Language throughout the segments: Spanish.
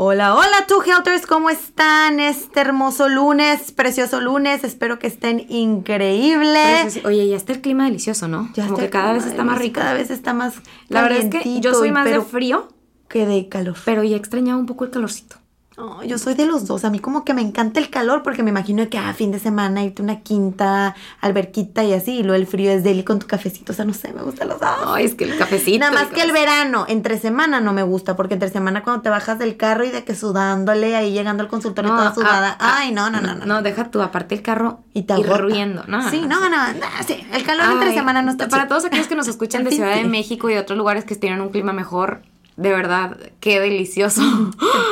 Hola, hola, Two Helters, ¿cómo están? Este hermoso lunes, precioso lunes, espero que estén increíbles. Oye, ya está el clima delicioso, ¿no? Ya Como está que cada vez está más rico. Cada vez está más La verdad es que yo soy más de frío, que de calor. pero ya extrañaba un poco el calorcito. Oh, yo soy de los dos. A mí como que me encanta el calor porque me imagino que a fin de semana irte a una quinta, alberquita y así. Y luego el frío es deli con tu cafecito. O sea, no sé, me gustan los dos. Ay, es que el cafecito. Nada más el que el verano, entre semana no me gusta, porque entre semana cuando te bajas del carro y de que sudándole, ahí llegando al consultorio No, toda sudada. ah, ah, Ay, no, no, no, no. No, deja tú, aparte el carro Y te hirviendo. No, Sí, no, no, no, sí, el calor entre Ay, semana no está Para todos aquellos que nos escuchan de Ciudad de. México y de otros lugares que tienen un clima mejor, de verdad, qué delicioso.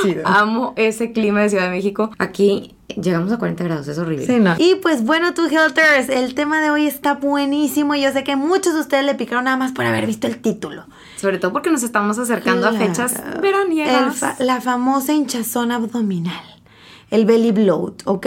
chido. Amo ese clima de Ciudad de México. Aquí llegamos a 40 grados, es horrible. Sí, no. Y pues bueno, tú Helters, el tema de hoy está buenísimo y yo sé que muchos de ustedes le picaron nada más por haber visto el título. Sobre todo porque nos estamos acercando a fechas veraniegas. Fa- la famosa hinchazón abdominal. El belly bloat, ¿ok?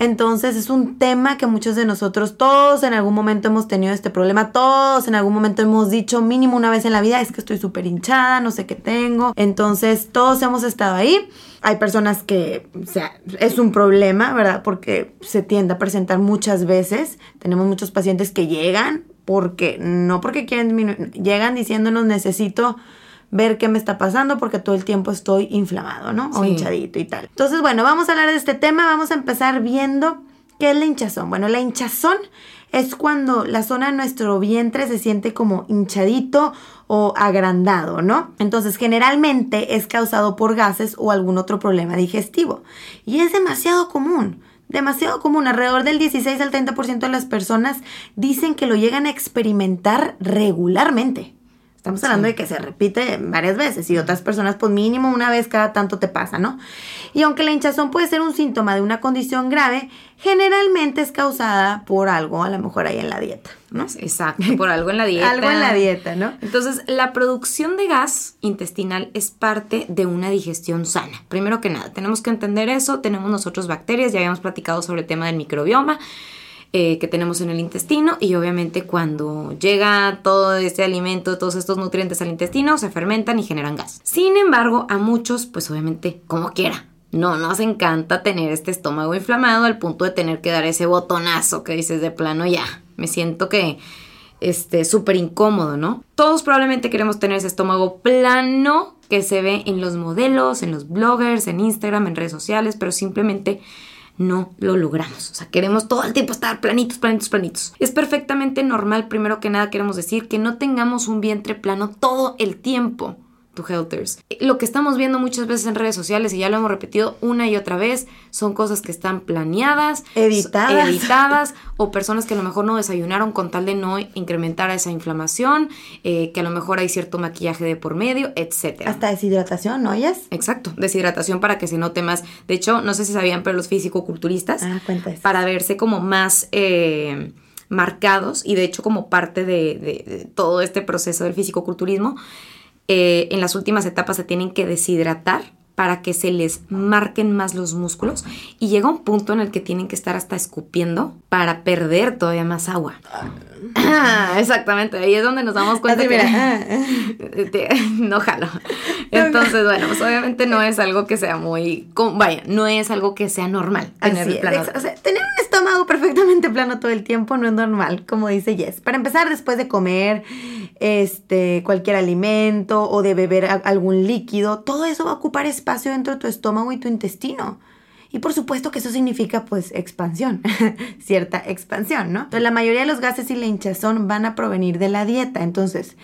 Entonces es un tema que muchos de nosotros, todos en algún momento hemos tenido este problema, todos en algún momento hemos dicho mínimo una vez en la vida, es que estoy súper hinchada, no sé qué tengo. Entonces todos hemos estado ahí. Hay personas que, o sea, es un problema, ¿verdad? Porque se tiende a presentar muchas veces. Tenemos muchos pacientes que llegan porque, no porque quieren disminuir, llegan diciéndonos necesito ver qué me está pasando porque todo el tiempo estoy inflamado, ¿no? O Sí. hinchadito y tal. Entonces, bueno, vamos a hablar de este tema, vamos a empezar viendo qué es la hinchazón. Bueno, la hinchazón es cuando la zona de nuestro vientre se siente como hinchadito o agrandado, ¿no? Entonces, generalmente es causado por gases o algún otro problema digestivo. Y es demasiado común. Demasiado común, alrededor del 16 al 30% de las personas dicen que lo llegan a experimentar regularmente. Estamos hablando Sí. de que se repite varias veces y otras personas pues mínimo una vez cada tanto te pasa, ¿no? Y aunque la hinchazón puede ser un síntoma de una condición grave, generalmente es causada por algo, a lo mejor ahí en la dieta, ¿no? Exacto, por algo en la dieta. Algo en la dieta, ¿no? Entonces, la producción de gas intestinal es parte de una digestión sana. Primero que nada, tenemos que entender eso. Tenemos nosotros bacterias, ya habíamos platicado sobre el tema del microbioma eh, que tenemos en el intestino y obviamente cuando llega todo este alimento, todos estos nutrientes al intestino, se fermentan y generan gas. Sin embargo, a muchos, pues obviamente, como quiera. No nos encanta tener este estómago inflamado al punto de tener que dar ese botonazo que dices de plano ya. Me siento que este, súper incómodo, ¿no? Todos probablemente queremos tener ese estómago plano que se ve en los modelos, en los bloggers, en Instagram, en redes sociales, pero simplemente no lo logramos. O sea, queremos todo el tiempo estar planitos, planitos, planitos. Es perfectamente normal, primero que nada, queremos decir que no tengamos un vientre plano todo el tiempo. To Helters. Lo que estamos viendo muchas veces en redes sociales, y ya lo hemos repetido una y otra vez, son cosas que están planeadas, Editadas. editadas o personas que a lo mejor no desayunaron con tal de no incrementar esa inflamación, eh, que a lo mejor hay cierto maquillaje de por medio, etcétera. Hasta deshidratación, ¿no oyes? Exacto, deshidratación para que se note más. De hecho, no sé si sabían, pero los fisicoculturistas, Ah, para verse como más eh, marcados y de hecho como parte de, de- de todo este proceso del fisicoculturismo, eh, en las últimas etapas se tienen que deshidratar para que se les marquen más los músculos y llega un punto en el que tienen que estar hasta escupiendo para perder todavía más agua. Ah, exactamente, ahí es donde nos damos cuenta que mira, ah, Te- no jalo. Entonces, bueno, pues obviamente no es algo que sea muy, vaya, no es algo que sea normal tener es, plano. o sea, tener un estómago perfectamente plano todo el tiempo no es normal, como dice Jess. Para empezar, después de comer este, cualquier alimento o de beber algún líquido, todo eso va a ocupar espacio dentro de tu estómago y tu intestino. Y por supuesto que eso significa pues expansión, cierta expansión, ¿no? Entonces la mayoría de los gases y la hinchazón van a provenir de la dieta. Entonces,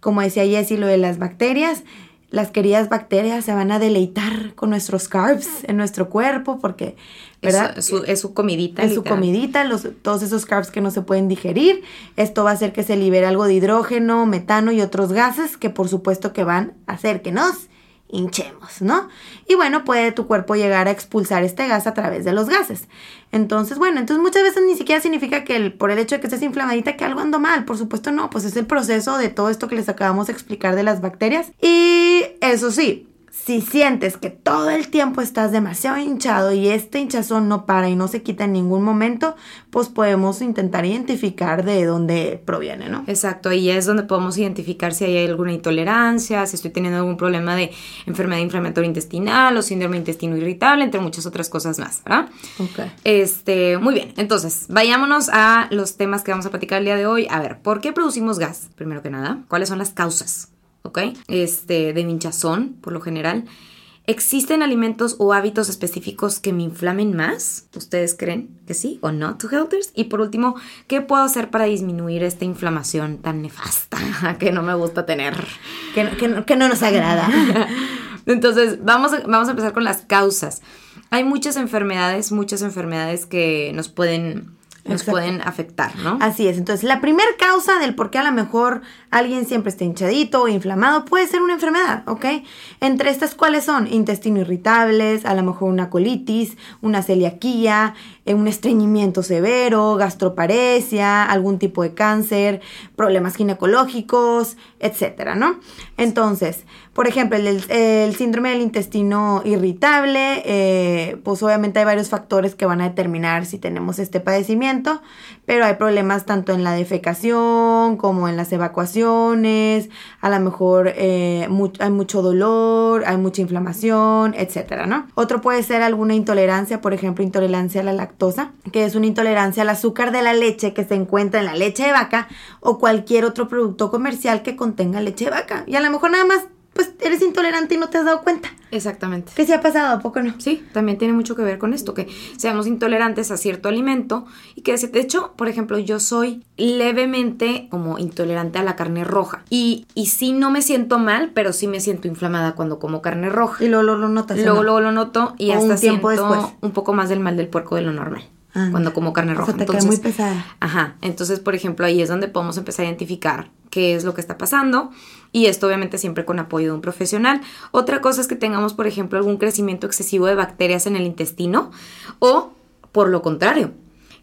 como decía Jessie, lo de las bacterias, las queridas bacterias se van a deleitar con nuestros carbs en nuestro cuerpo porque, ¿verdad? Es, su, es su comidita. Es su comidita, los, todos esos carbs que no se pueden digerir. Esto va a hacer que se libere algo de hidrógeno, metano y otros gases que por supuesto que van a hacer que nos hinchemos, ¿no? Y bueno, puede tu cuerpo llegar a expulsar este gas a través de los gases. Entonces, bueno, entonces muchas veces ni siquiera significa que el, por el hecho de que estés inflamadita que algo ando mal, por supuesto no, pues es el proceso de todo esto que les acabamos de explicar de las bacterias. Y eso sí, si sientes que todo el tiempo estás demasiado hinchado y este hinchazón no para y no se quita en ningún momento, pues podemos intentar identificar de dónde proviene, ¿no? Exacto, y es donde podemos identificar si hay alguna intolerancia, si estoy teniendo algún problema de enfermedad inflamatoria intestinal o síndrome intestino irritable, entre muchas otras cosas más, ¿verdad? Ok. Este, muy bien, entonces, vayámonos a los temas que vamos a platicar el día de hoy. A ver, ¿por qué producimos gas? Primero que nada, ¿cuáles son las causas? ¿Ok? Este, de hinchazón, por lo general. ¿Existen alimentos o hábitos específicos que me inflamen más? ¿Ustedes creen que sí o no, to helpers? Y por último, ¿qué puedo hacer para disminuir esta inflamación tan nefasta que no me gusta tener? Que, no- que no- que no nos agrada. Entonces, vamos a, vamos a empezar con las causas. Hay muchas enfermedades, muchas enfermedades que nos pueden, nos Exacto. pueden afectar, ¿no? Así es. Entonces, la primera causa del por qué a lo mejor alguien siempre está hinchadito o inflamado puede ser una enfermedad, ¿ok? Entre estas, ¿cuáles son? Intestino irritables, a lo mejor una colitis, una celiaquía, eh, un estreñimiento severo, gastroparesia, algún tipo de cáncer, problemas ginecológicos, etcétera, ¿no? Entonces, por ejemplo, el, síndrome del intestino irritable, eh, pues obviamente hay varios factores que van a determinar si tenemos este padecimiento, pero hay problemas tanto en la defecación como en las evacuaciones, a lo mejor eh, hay mucho dolor, hay mucha inflamación, etcétera, ¿no? Otro puede ser alguna intolerancia, por ejemplo, intolerancia a la lactosa, que es una intolerancia al azúcar de la leche que se encuentra en la leche de vaca o cualquier otro producto comercial que contenga leche de vaca. Y a lo mejor nada más, pues eres intolerante y no te has dado cuenta. Exactamente. ¿Qué se ha pasado? ¿A poco no? Sí, también tiene mucho que ver con esto, que seamos intolerantes a cierto alimento y que de hecho, por ejemplo, yo soy levemente como intolerante a la carne roja y, y sí no me siento mal, pero sí me siento inflamada cuando como carne roja. Y luego lo, lo notas. ¿o Luego, no? luego lo noto y O hasta un tiempo siento después. un poco más del mal del puerco de lo normal. Anda. Cuando como carne O roja. sea, te cae muy pesada. Ajá, entonces por ejemplo ahí es donde podemos empezar a identificar qué es lo que está pasando y esto obviamente siempre con apoyo de un profesional. Otra cosa es que tengamos por ejemplo algún crecimiento excesivo de bacterias en el intestino o por lo contrario,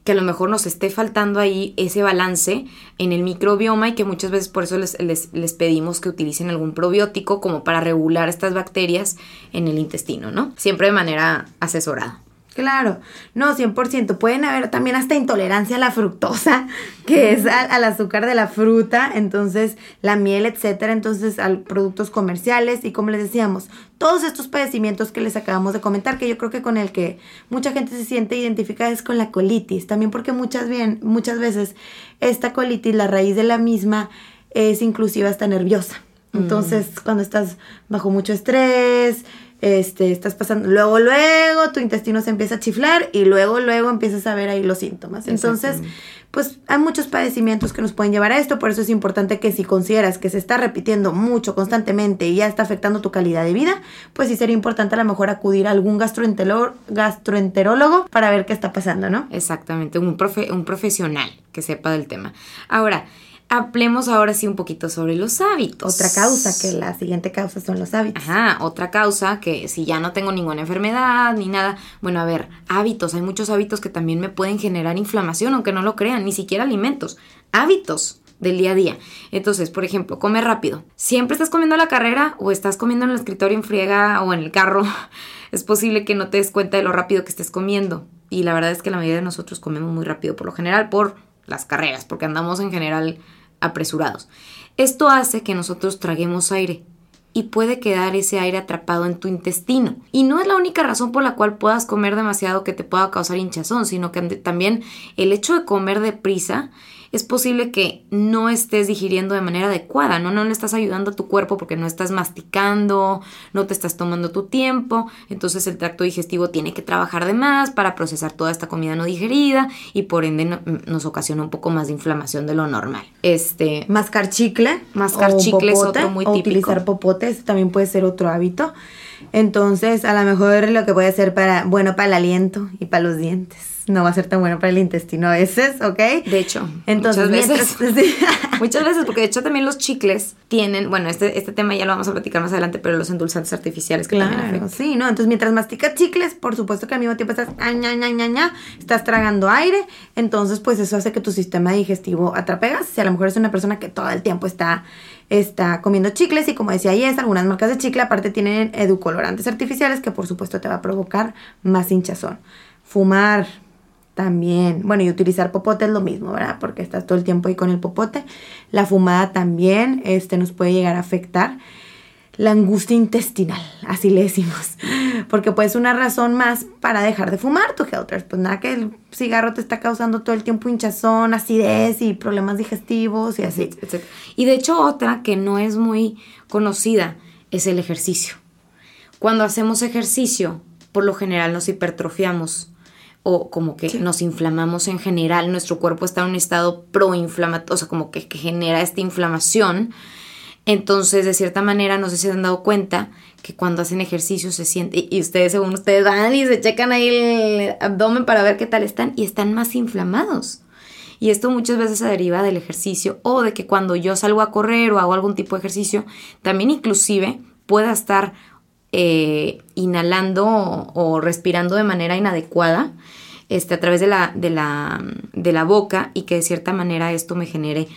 que a lo mejor nos esté faltando ahí ese balance en el microbioma y que muchas veces por eso les, les- les pedimos que utilicen algún probiótico como para regular estas bacterias en el intestino, ¿no? Siempre de manera asesorada. Claro, no, 100%. Pueden haber también hasta intolerancia a la fructosa, que es al, al azúcar de la fruta, entonces la miel, etcétera, entonces a productos comerciales y como les decíamos, todos estos padecimientos que les acabamos de comentar, que yo creo que con el que mucha gente se siente identificada es con la colitis, también porque muchas, bien, muchas veces esta colitis, la raíz de la misma es inclusive hasta nerviosa. Entonces, cuando estás bajo mucho estrés, este, estás pasando, luego, luego tu intestino se empieza a chiflar y luego, luego empiezas a ver ahí los síntomas. Entonces, pues hay muchos padecimientos que nos pueden llevar a esto, por eso es importante que si consideras que se está repitiendo mucho constantemente y ya está afectando tu calidad de vida, pues sí sería importante a lo mejor acudir a algún gastroenterólogo para ver qué está pasando, ¿no? Exactamente, un, profe- un profesional que sepa del tema. Ahora, hablemos ahora sí un poquito sobre los hábitos. Otra causa, que la siguiente causa son los hábitos. Ajá, otra causa que si ya no tengo ninguna enfermedad ni nada, bueno, a ver, hábitos, hay muchos hábitos que también me pueden generar inflamación, aunque no lo crean, ni siquiera alimentos, hábitos del día a día. Entonces, por ejemplo, come rápido. ¿Siempre estás comiendo a la carrera o estás comiendo en el escritorio en friega o en el carro? Es posible que no te des cuenta de lo rápido que estés comiendo. Y la verdad es que la mayoría de nosotros comemos muy rápido, por lo general por las carreras, porque andamos en general apresurados. Esto hace que nosotros traguemos aire y puede quedar ese aire atrapado en tu intestino. Y no es la única razón por la cual puedas comer demasiado que te pueda causar hinchazón, sino que también el hecho de comer deprisa es posible que no estés digiriendo de manera adecuada, ¿no? No le estás ayudando a tu cuerpo porque no estás masticando, no te estás tomando tu tiempo, entonces el tracto digestivo tiene que trabajar de más para procesar toda esta comida no digerida y por ende nos ocasiona un poco más de inflamación de lo normal. Este, mascar chicle, mascar chicle es otro muy o típico. utilizar popotes también puede ser otro hábito. Entonces, a lo mejor lo que puede ser para bueno para el aliento y para los dientes no va a ser tan bueno para el intestino a veces, ¿ok? De hecho, entonces muchas veces. muchas veces, porque de hecho también los chicles tienen, bueno, este, este tema ya lo vamos a platicar más adelante, pero los endulzantes artificiales que claro, sí, ¿no? Entonces mientras masticas chicles, por supuesto que al mismo tiempo estás, ña, ña, ña, estás tragando aire, entonces pues eso hace que tu sistema digestivo atrape gas. Si a lo mejor es una persona que todo el tiempo está está comiendo chicles y como decía Yes, algunas marcas de chicle aparte tienen educolorantes artificiales que por supuesto te va a provocar más hinchazón. Fumar, también, bueno, y utilizar popote es lo mismo, ¿verdad? Porque estás todo el tiempo ahí con el popote. La fumada también este, nos puede llegar a afectar. La angustia intestinal, así le decimos. Porque pues una razón más para dejar de fumar tu Helters. Pues nada que el cigarro te está causando todo el tiempo hinchazón, acidez y problemas digestivos y así. Y de hecho otra que no es muy conocida es el ejercicio. Cuando hacemos ejercicio, por lo general nos hipertrofiamos o como que nos inflamamos en general, nuestro cuerpo está en un estado proinflamatorio, o sea, como que, genera esta inflamación. Entonces, de cierta manera, no sé si se han dado cuenta que cuando hacen ejercicio se siente, y ustedes, según ustedes, van y se checan ahí el abdomen para ver qué tal están, y están más inflamados. Y esto muchas veces se deriva del ejercicio o de que cuando yo salgo a correr o hago algún tipo de ejercicio, también inclusive pueda estar eh, inhalando o, respirando de manera inadecuada este, a través de la, de, la, de la boca y que de cierta manera esto me genere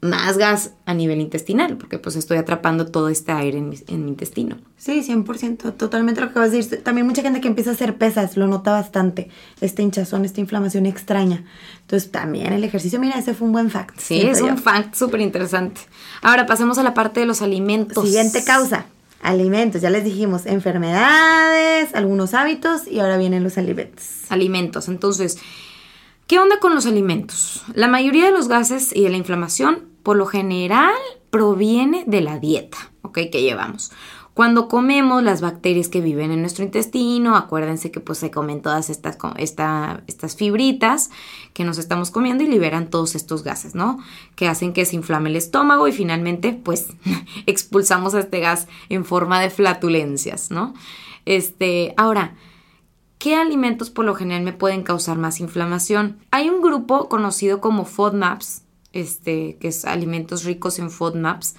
más gas a nivel intestinal, porque pues estoy atrapando todo este aire en mi, en mi, intestino. Sí, 100%, totalmente lo que vas a decir. También mucha gente que empieza a hacer pesas lo nota bastante, esta hinchazón, esta inflamación extraña. Entonces también el ejercicio, mira, ese fue un buen fact. Sí, es un fact súper interesante. Ahora pasemos a la parte de los alimentos. Siguiente causa, Alimentos, ya les dijimos, enfermedades, algunos hábitos y ahora vienen los alimentos. Alimentos, entonces, ¿qué onda con los alimentos? La mayoría de los gases y de la inflamación, por lo general, proviene de la dieta, ¿ok? Que llevamos. Cuando comemos las bacterias que viven en nuestro intestino, acuérdense que pues se comen todas estas, estas fibritas que nos estamos comiendo y liberan todos estos gases, ¿no? Que hacen que se inflame el estómago y finalmente pues expulsamos este gas en forma de flatulencias, ¿no? Este, ahora, ¿Qué alimentos por lo general me pueden causar más inflamación? Hay un grupo conocido como FODMAPs, este, que es alimentos ricos en FODMAPs,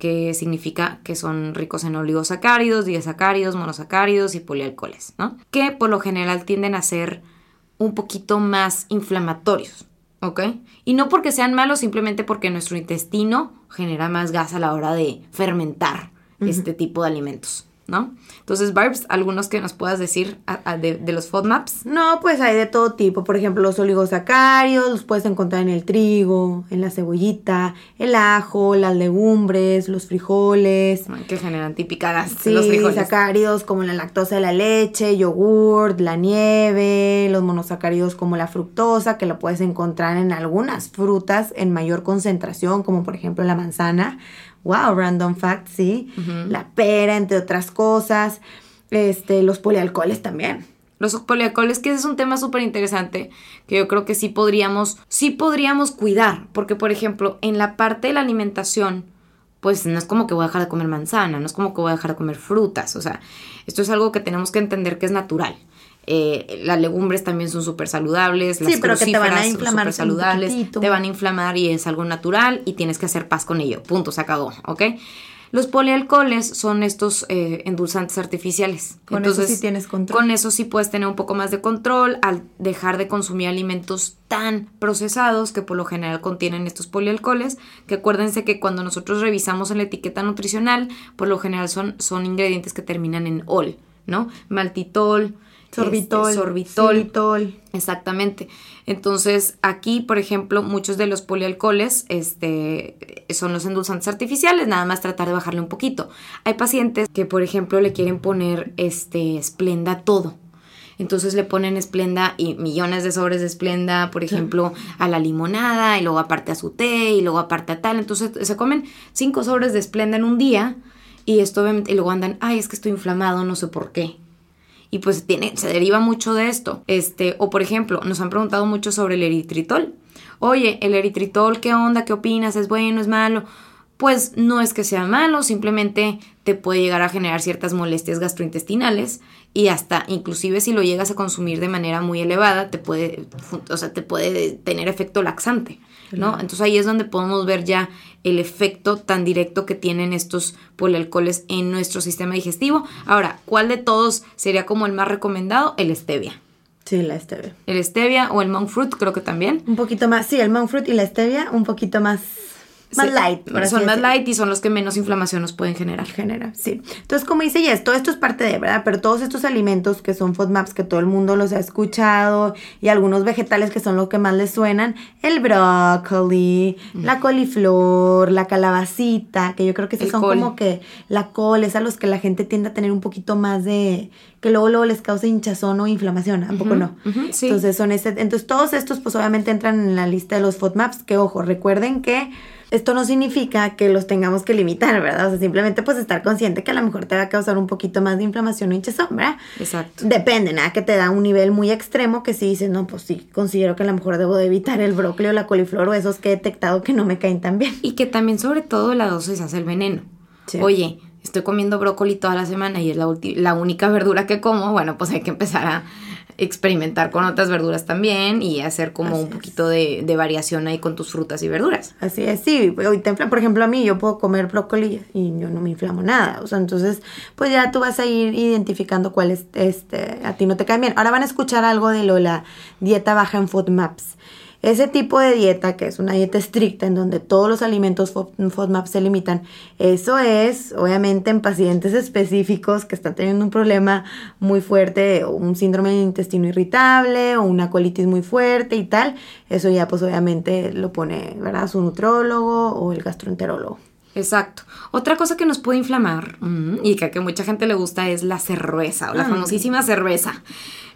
que significa que son ricos en oligosacáridos, disacáridos, monosacáridos y polialcoholes, ¿no? Que por lo general tienden a ser un poquito más inflamatorios, ¿ok? Y no porque sean malos, simplemente porque nuestro intestino genera más gas a la hora de fermentar este tipo de alimentos. ¿No? Entonces, Barbs, algunos que nos puedas decir de, los FODMAPs. No, pues hay de todo tipo. Por ejemplo, los oligosacarios los puedes encontrar en el trigo, en la cebollita, el ajo, las legumbres, los frijoles. Que generan típicas sí, los frijoles. sacáridos como la lactosa de la leche, yogurt, la nieve, los monosacáridos como la fructosa, que lo puedes encontrar en algunas frutas en mayor concentración, como por ejemplo la manzana wow, random fact, sí. La pera, entre otras cosas. Este, los polialcoholes también. Los polialcoholes, que es un tema súper interesante, que yo creo que sí podríamos, sí podríamos cuidar, porque por ejemplo, en la parte de la alimentación, pues no es como que voy a dejar de comer manzana, no es como que voy a dejar de comer frutas, o sea, esto es algo que tenemos que entender que es natural. Eh, las legumbres también son súper saludables, las sí, pero que te van a inflamar son saludables, te van a inflamar y es algo natural y tienes que hacer paz con ello. Punto, se acabó, ¿ok? Los polialcoholes son estos eh, endulzantes artificiales. Con eso sí tienes control. Con eso sí puedes tener un poco más de control al dejar de consumir alimentos tan procesados que por lo general contienen estos polialcoholes. Que acuérdense que cuando nosotros revisamos en la etiqueta nutricional, por lo general son, son ingredientes que terminan en ol, ¿no? Maltitol, Sorbitol. Este, sorbitol. Exactamente. Entonces, aquí, por ejemplo, muchos de los polialcoholes este, son los endulzantes artificiales, nada más tratar de bajarle un poquito. Hay pacientes que, por ejemplo, le quieren poner este, esplenda todo. entonces le ponen esplenda y millones de sobres de esplenda, por ejemplo, a la limonada y luego aparte a su té y luego aparte a tal. Entonces se comen cinco sobres de esplenda en un día y esto y luego andan, ay, es que estoy inflamado, no sé por qué. Y pues tiene, se deriva mucho de esto. Este, o por ejemplo, nos han preguntado mucho sobre el eritritol. Oye, el eritritol, ¿qué onda? ¿Qué opinas? ¿Es bueno? ¿Es malo? Pues no es que sea malo, simplemente te puede llegar a generar ciertas molestias gastrointestinales y hasta inclusive si lo llegas a consumir de manera muy elevada te puede, o sea, te puede tener efecto laxante, ¿no? Entonces ahí es donde podemos ver ya el efecto tan directo que tienen estos polialcoholes en nuestro sistema digestivo. Ahora, ¿cuál de todos sería como el más recomendado? El stevia. Sí, la stevia. El stevia o el monk fruit creo que también. Un poquito más, sí, el monk fruit y la stevia un poquito más más light. son más light y son los que menos inflamación nos pueden generar. Genera, sí. Entonces, como dice Jess, todo esto es parte de, ¿verdad? Pero todos estos alimentos que son FODMAPs, que todo el mundo los ha escuchado, y algunos vegetales que son los que más les suenan, el brócoli, la coliflor, la calabacita, que yo creo que son como que la col, es a los que la gente tiende a tener un poquito más de que luego, luego les causa hinchazón o inflamación, ¿a poco no? Entonces son este, entonces todos estos pues obviamente entran en la lista de los FODMAPs, que ojo, recuerden que esto no significa que los tengamos que limitar, ¿verdad? O sea, simplemente pues estar consciente que a lo mejor te va a causar un poquito más de inflamación o hinchazón, ¿verdad? Exacto. Depende, nada, que te da un nivel muy extremo que si dices, no, pues sí, considero que a lo mejor debo de evitar el brócoli o la coliflor o esos que he detectado que no me caen tan bien. Y que también sobre todo la dosis hace el veneno. Oye, estoy comiendo brócoli toda la semana y es la, la única verdura que como, bueno, pues hay que empezar a experimentar con otras verduras también y hacer como un poquito de, variación ahí con tus frutas y verduras. Así es, sí. Hoy te por ejemplo, a mí yo puedo comer brócoli y yo no me inflamo nada. O sea, entonces, pues ya tú vas a ir identificando cuál es, este, a ti no te cae bien. Ahora van a escuchar algo de lo la dieta baja en FODMAPs. Ese tipo de dieta, que es una dieta estricta en donde todos los alimentos FODMAP se limitan, eso es obviamente en pacientes específicos que están teniendo un problema muy fuerte, o un síndrome de intestino irritable, o una colitis muy fuerte y tal. Eso ya pues obviamente lo pone, ¿verdad? Su nutrólogo o el gastroenterólogo. Exacto. Otra cosa que nos puede inflamar mm, y que a mucha gente le gusta es la cerveza o la ah. famosísima cerveza.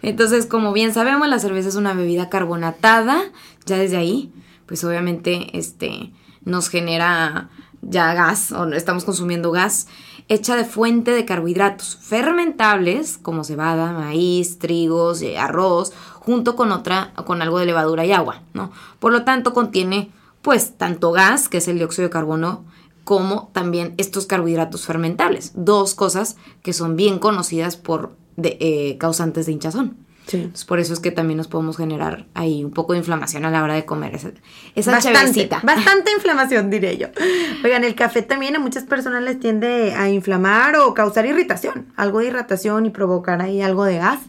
Entonces, como bien sabemos, la cerveza es una bebida carbonatada. Ya desde ahí, pues obviamente este, nos genera ya gas o estamos consumiendo gas hecha de fuente de carbohidratos fermentables como cebada, maíz, trigos, eh, arroz, junto con otra con algo de levadura y agua, ¿no? Por lo tanto, contiene pues tanto gas, que es el dióxido de carbono, como también estos carbohidratos fermentables, dos cosas que son bien conocidas por de, eh, causantes de hinchazón. Sí. por eso es que también nos podemos generar ahí un poco de inflamación a la hora de comer esa, esa bastante, Bastante inflamación, diré yo. Oigan, el café también a muchas personas les tiende a inflamar o causar irritación, algo de irritación y provocar ahí algo de gas.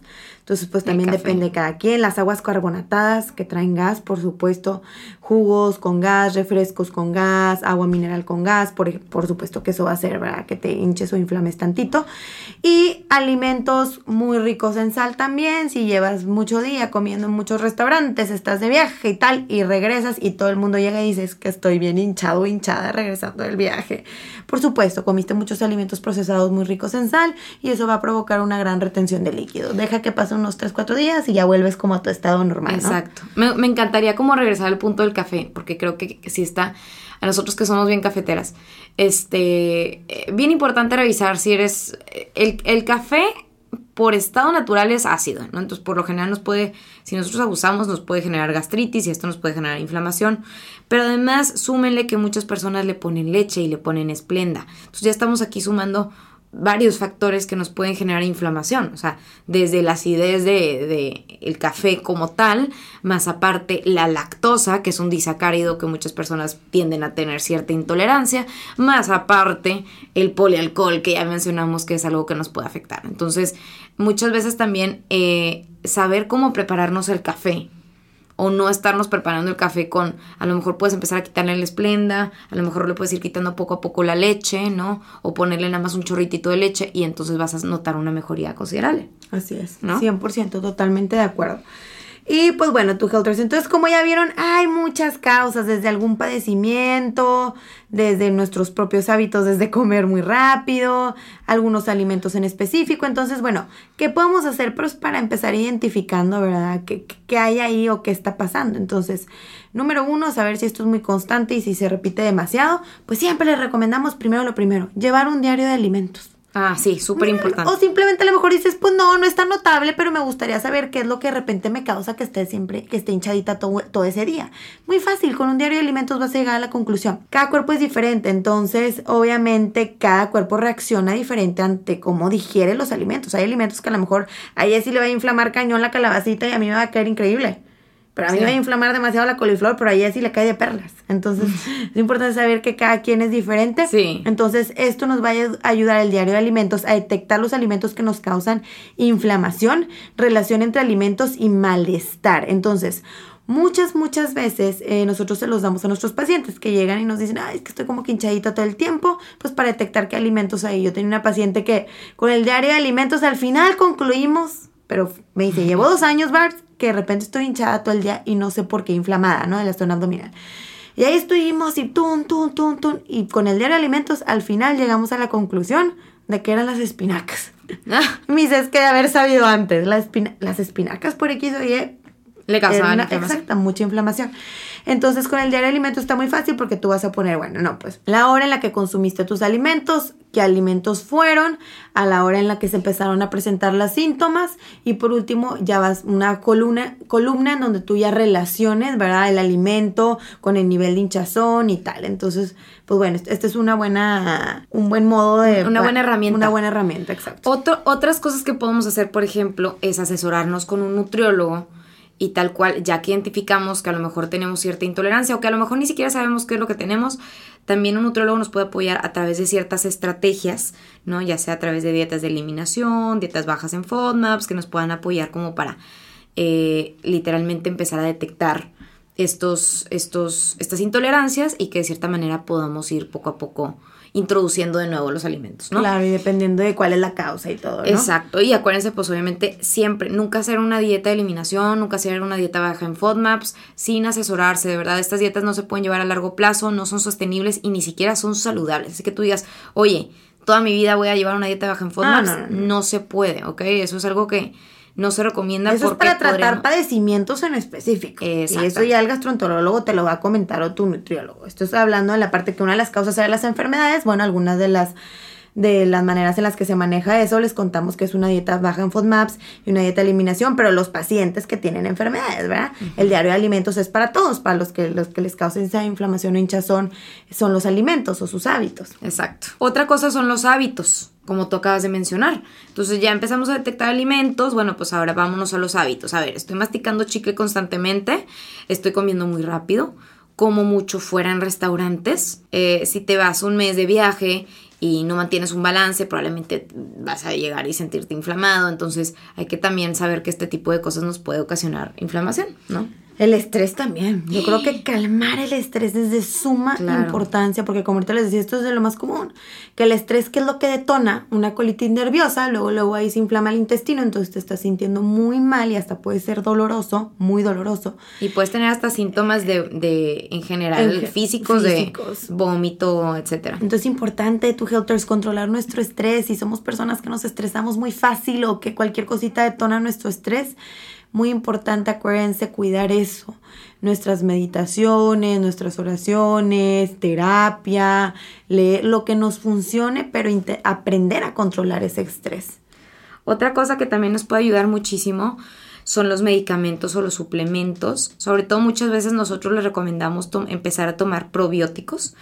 Entonces, pues también depende de cada quien. Las aguas carbonatadas que traen gas, por supuesto, jugos con gas, refrescos con gas, agua mineral con gas, por, por supuesto que eso va a hacer, ¿verdad? Que te hinches o inflames tantito. Y alimentos muy ricos en sal también, si llevas mucho día comiendo en muchos restaurantes, estás de viaje y tal, y regresas y todo el mundo llega y dices que estoy bien hinchado o hinchada regresando del viaje. Por supuesto, comiste muchos alimentos procesados muy ricos en sal y eso va a provocar una gran retención de líquido. Deja que pase unos 3, 4 días y ya vuelves como a tu estado normal. Exacto. Me, me encantaría como regresar al punto del café, porque creo que, si está, a nosotros que somos bien cafeteras, este, eh, bien importante revisar si eres, el, el café por estado natural es ácido, ¿no? Entonces, por lo general nos puede, si nosotros abusamos, nos puede generar gastritis y esto nos puede generar inflamación. Pero además, súmenle que muchas personas le ponen leche y le ponen esplenda. Entonces, ya estamos aquí sumando varios factores que nos pueden generar inflamación, o sea, desde la acidez de, el café como tal, más aparte la lactosa, que es un disacárido que muchas personas tienden a tener cierta intolerancia, más aparte el polialcohol, que ya mencionamos que es algo que nos puede afectar. Entonces, muchas veces también eh, saber cómo prepararnos el café, o no estarnos preparando el café con, a lo mejor puedes empezar a quitarle la esplenda, a lo mejor le puedes ir quitando poco a poco la leche, ¿no? O ponerle nada más un chorritito de leche y entonces vas a notar una mejoría considerable. Así es, ¿no? 100% totalmente de acuerdo. Y pues bueno, tu Helters. Entonces, como ya vieron, hay muchas causas, desde algún padecimiento, desde nuestros propios hábitos, desde comer muy rápido, algunos alimentos en específico. Entonces, bueno, ¿qué podemos hacer? Pues para empezar identificando, ¿verdad? ¿Qué, qué hay ahí o qué está pasando? Entonces, número uno, saber si esto es muy constante y si se repite demasiado. Pues siempre les recomendamos primero lo primero, llevar un diario de alimentos. Ah, sí, súper importante. O simplemente a lo mejor dices, pues no, no es tan notable, pero me gustaría saber qué es lo que de repente me causa que esté siempre, que esté hinchadita todo, todo ese día. Muy fácil, con un diario de alimentos vas a llegar a la conclusión. Cada cuerpo es diferente, entonces obviamente cada cuerpo reacciona diferente ante cómo digiere los alimentos. Hay alimentos que a lo mejor a ella sí le va a inflamar cañón la calabacita y a mí me va a caer increíble. Pero a mí me va a inflamar demasiado la coliflor, pero a ella sí le cae de perlas. Entonces, es importante saber que cada quien es diferente. Sí. Entonces, esto nos va a ayudar el diario de alimentos a detectar los alimentos que nos causan inflamación, relación entre alimentos y malestar. Entonces, muchas, muchas veces eh, nosotros se los damos a nuestros pacientes que llegan y nos dicen, ay, es que estoy como que hinchadita todo el tiempo, pues para detectar qué alimentos hay. Yo tenía una paciente que con el diario de alimentos al final concluimos, pero me dice, llevo dos años, Bart, que de repente estoy hinchada todo el día y no sé por qué inflamada, ¿no? De la zona abdominal. Y ahí estuvimos y tun, tun, tun, tun. Y con el diario de alimentos, al final llegamos a la conclusión de que eran las espinacas. Ah. Me dices que de haber sabido antes. las espinacas por X o Y le causaban inflamación. Exacto, mucha inflamación. Entonces, con el diario de alimentos está muy fácil porque tú vas a poner, bueno, no, pues la hora en la que consumiste tus alimentos, qué alimentos fueron, a la hora en la que se empezaron a presentar los síntomas y por último ya vas una columna, columna en donde tú ya relaciones, ¿verdad? El alimento con el nivel de hinchazón y tal. Entonces, pues bueno, este es una buena, un buen modo de... Una buena herramienta. Una buena herramienta, exacto. Otro, otras cosas que podemos hacer, por ejemplo, es asesorarnos con un nutriólogo y tal cual, ya que identificamos que a lo mejor tenemos cierta intolerancia o que a lo mejor ni siquiera sabemos qué es lo que tenemos, también un nutriólogo nos puede apoyar a través de ciertas estrategias, ¿no? Ya sea a través de dietas de eliminación, dietas bajas en FODMAPs, que nos puedan apoyar como para eh, literalmente empezar a detectar estos, estos, estas intolerancias y que de cierta manera podamos ir poco a poco introduciendo de nuevo los alimentos, ¿no? Claro, y dependiendo de cuál es la causa y todo, ¿no? Exacto, y acuérdense, pues obviamente siempre, nunca hacer una dieta de eliminación, nunca hacer una dieta baja en FODMAPs, sin asesorarse, de verdad, estas dietas no se pueden llevar a largo plazo, no son sostenibles y ni siquiera son saludables, así que tú digas, oye, toda mi vida voy a llevar una dieta baja en FODMAPs, no, no, no. no se puede, ¿ok? Eso es algo que no se recomienda Eso es para tratar podríamos- padecimientos en específico. Y eso ya el gastroenterólogo te lo va a comentar o tu nutriólogo. Esto es hablando de la parte que una de las causas era las enfermedades. Bueno, algunas de las de las maneras en las que se maneja eso, les contamos que es una dieta baja en FODMAPs y una dieta de eliminación, pero los pacientes que tienen enfermedades, ¿verdad? El diario de alimentos es para todos, para los que, los que les causa esa inflamación o hinchazón son los alimentos o sus hábitos. Exacto. Otra cosa son los hábitos, como tú acabas de mencionar. Entonces ya empezamos a detectar alimentos, bueno, pues ahora vámonos a los hábitos. A ver, estoy masticando chicle constantemente, estoy comiendo muy rápido, como mucho fuera en restaurantes. Eh, si te vas un mes de viaje y no mantienes un balance, probablemente vas a llegar y sentirte inflamado. Entonces hay que también saber que este tipo de cosas nos puede ocasionar inflamación, ¿no? El estrés también. Yo creo que calmar el estrés es de suma Claro. importancia, porque como ahorita les decía, esto es de lo más común. Que el estrés, que es lo que detona una colitis nerviosa, luego, luego ahí se inflama el intestino, entonces te estás sintiendo muy mal y hasta puede ser doloroso, muy doloroso. Y puedes tener hasta síntomas de, de en general, En ge- físicos, de vómito, etcétera. Entonces es importante, tu Helters, controlar nuestro estrés. Si somos personas que nos estresamos muy fácil o que cualquier cosita detona nuestro estrés, muy importante, acuérdense, cuidar eso. Nuestras meditaciones, nuestras oraciones, terapia, leer lo que nos funcione, pero aprender a controlar ese estrés. Otra cosa que también nos puede ayudar muchísimo son los medicamentos o los suplementos. Sobre todo muchas veces nosotros les recomendamos empezar a tomar probióticos.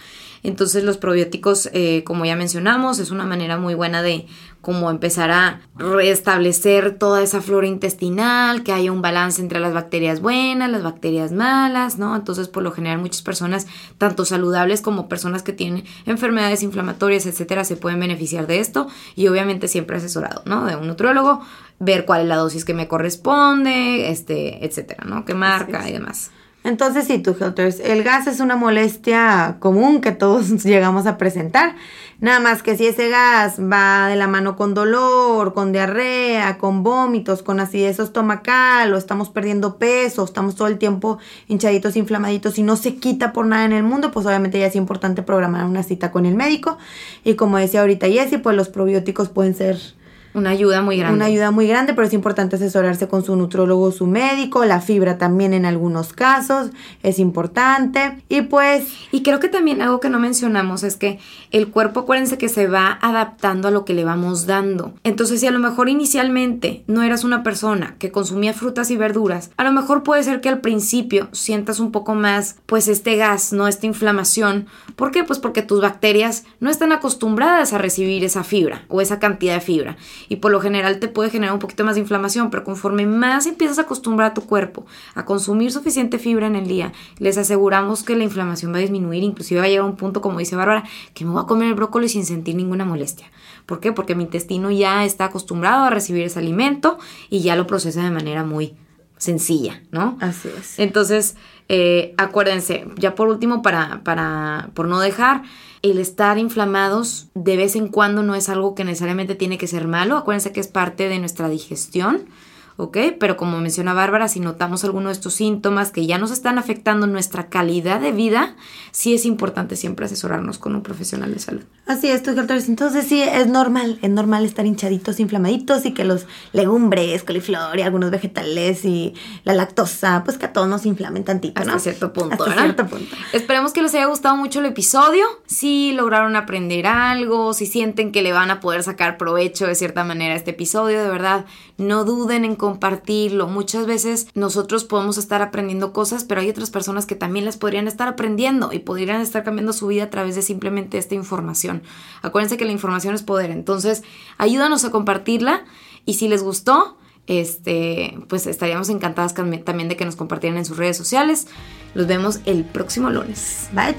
Entonces los probióticos, eh, como ya mencionamos, es una manera muy buena de como empezar a restablecer toda esa flora intestinal, que haya un balance entre las bacterias buenas, las bacterias malas, ¿no? Entonces, por lo general, muchas personas, tanto saludables como personas que tienen enfermedades inflamatorias, etcétera, se pueden beneficiar de esto y obviamente siempre asesorado, ¿no? De un nutriólogo, ver cuál es la dosis que me corresponde, este, etcétera, ¿no? Qué marca y demás. Entonces sí, tú, Helters, el gas es una molestia común que todos llegamos a presentar. Nada más que si ese gas va de la mano con dolor, con diarrea, con vómitos, con acidez estomacal, o estamos perdiendo peso, estamos todo el tiempo hinchaditos, inflamaditos y no se quita por nada en el mundo, pues obviamente ya es importante programar una cita con el médico. Y como decía ahorita Jessie, pues los probióticos pueden ser una ayuda muy grande. Una ayuda muy grande, pero es importante asesorarse con su nutrólogo, su médico, la fibra también en algunos casos es importante. Y pues... Y creo que también algo que no mencionamos es que el cuerpo, acuérdense que se va adaptando a lo que le vamos dando. Entonces, si a lo mejor inicialmente no eras una persona que consumía frutas y verduras, a lo mejor puede ser que al principio sientas un poco más, pues, este gas, ¿no? Esta inflamación. ¿Por qué? Pues porque tus bacterias no están acostumbradas a recibir esa fibra o esa cantidad de fibra y por lo general te puede generar un poquito más de inflamación, pero conforme más empiezas a acostumbrar a tu cuerpo a consumir suficiente fibra en el día, les aseguramos que la inflamación va a disminuir, inclusive va a llegar a un punto, como dice Bárbara, que me voy a comer el brócoli sin sentir ninguna molestia. ¿Por qué? Porque mi intestino ya está acostumbrado a recibir ese alimento y ya lo procesa de manera muy sencilla, ¿no? Así es. Entonces, eh, acuérdense, ya por último, para, para, por no dejar, el estar inflamados de vez en cuando no es algo que necesariamente tiene que ser malo. Acuérdense que es parte de nuestra digestión. ¿Ok? Pero como menciona Bárbara, si notamos alguno de estos síntomas que ya nos están afectando nuestra calidad de vida, sí es importante siempre asesorarnos con un profesional de salud. Así es, doctores. Entonces sí, es normal, es normal estar hinchaditos, inflamaditos y que los legumbres, coliflor y algunos vegetales y la lactosa, pues que a todos nos inflamen tantito, ¿no? Hasta cierto punto, Hasta cierto punto. Esperemos que les haya gustado mucho el episodio. Si lograron aprender algo, si sienten que le van a poder sacar provecho de cierta manera a este episodio, de verdad, no duden en compartirlo. Muchas veces nosotros podemos estar aprendiendo cosas, pero hay otras personas que también las podrían estar aprendiendo y podrían estar cambiando su vida a través de simplemente esta información. Acuérdense que la información es poder, entonces ayúdanos a compartirla y si les gustó, este, pues estaríamos encantadas también de que nos compartieran en sus redes sociales. Los vemos el próximo lunes. Bye,